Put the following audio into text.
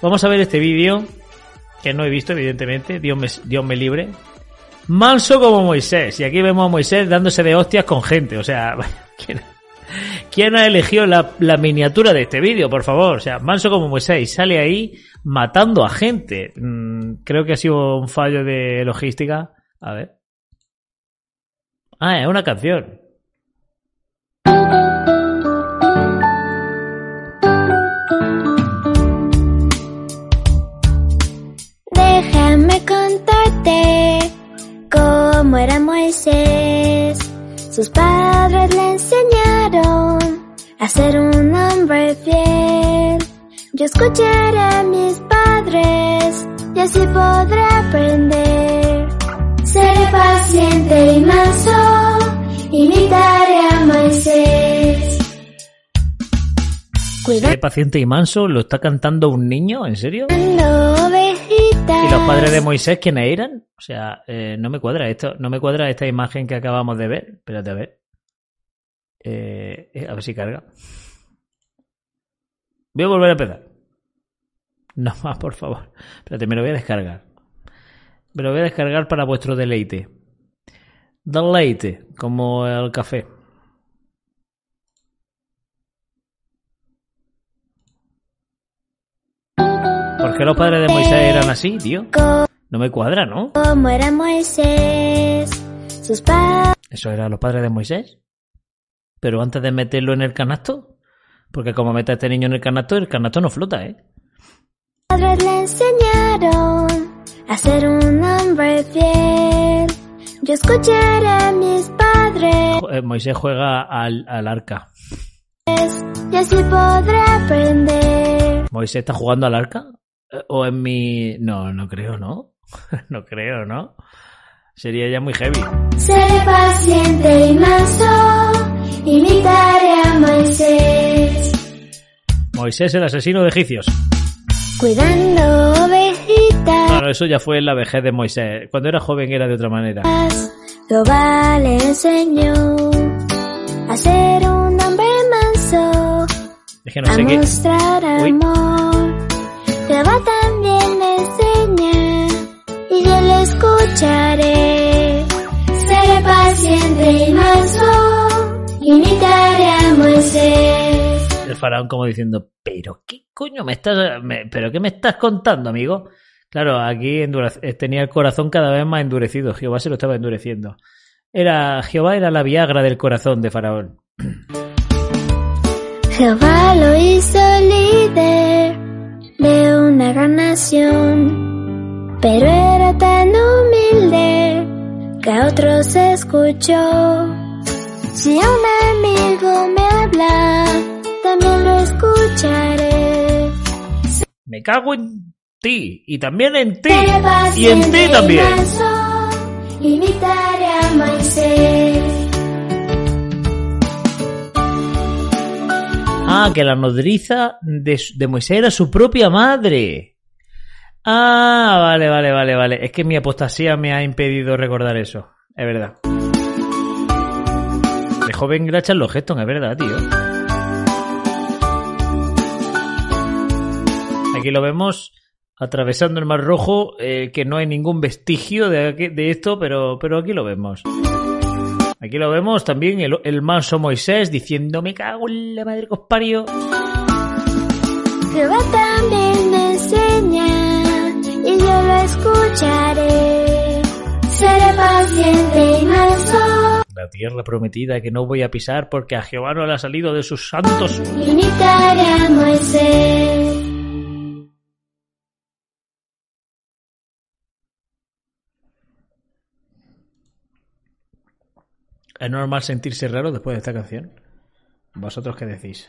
Vamos a ver este vídeo, que no he visto, evidentemente, Dios me, Dios me libre. Manso como Moisés. Y aquí vemos a Moisés dándose de hostias con gente. O sea, ¿quién, ha elegido la, miniatura de este vídeo, por favor? O sea, manso como Moisés. Sale ahí matando a gente. Mm, creo que ha sido un fallo de logística. A ver. Ah, es una canción. Era Moisés. Sus padres le enseñaron a ser un hombre fiel. Yo escucharé a mis padres y así podré aprender. Seré paciente y manso, imitaré Seré paciente y manso, ¿lo está cantando un niño? ¿En serio? ¿Y los padres de Moisés quiénes eran? O sea, eh, no me cuadra esto, no me cuadra esta imagen que acabamos de ver. Espérate a ver. Eh, eh, a ver si carga. Voy a volver a empezar. No más, por favor. Espérate, me lo voy a descargar. Me lo voy a descargar para vuestro deleite. Deleite, como el café. ¿Por qué los padres de Moisés eran así, tío? No me cuadra, ¿no? Como era Moisés, sus padres... ¿Eso eran los padres de Moisés? Pero antes de meterlo en el canasto. Porque como mete a este niño en el canasto, el canasto no flota, ¿eh? padres le enseñaron a ser un hombre fiel. Yo escucharé a mis padres. Eh, Moisés juega al, al arca. Y así podré aprender. ¿Moisés está jugando al arca? O en mi... No, no creo, ¿no? no creo, ¿no? Sería ya muy heavy. Seré paciente y manso, imitaré a Moisés. Moisés, el asesino de egipcios. Cuidando ovejitas. Claro, eso ya fue en la vejez de Moisés. Cuando era joven era de otra manera. Jehová le enseñó a ser un hombre manso. Es que no sé a qué. mostrar amor. Jehová también me enseña y yo lo escucharé. Seré paciente y manso, imitaré a Moisés. El faraón como diciendo, pero qué coño me estás, me- pero qué me estás contando, amigo. Claro, aquí eh, tenía el corazón cada vez más endurecido. Jehová se lo estaba endureciendo. Era Jehová era la viagra del corazón de faraón. Jehová lo hizo líder de una gran nación, pero era tan humilde que a otros escuchó. Si a un amigo me habla, también lo escucharé. Me cago en ti y también en ti y en ti también. manso, imitaré a Moisés. Ah, que la nodriza de, Moisés era su propia madre. Ah, vale, vale, vale, vale. Es que mi apostasía me ha impedido recordar eso. Es verdad. De joven grachan los gestos, es verdad, tío. Aquí lo vemos atravesando el Mar Rojo, eh, que no hay ningún vestigio de, de esto, pero, pero aquí lo vemos. Aquí lo vemos también el, el manso Moisés diciendo me cago en la madre que os parió. Jehová también me enseña y yo lo escucharé. Seré paciente y manso, La tierra prometida que no voy a pisar porque a Jehová no le ha salido de sus santos. imitaré a Moisés. ¿Es normal sentirse raro después de esta canción? ¿Vosotros qué decís?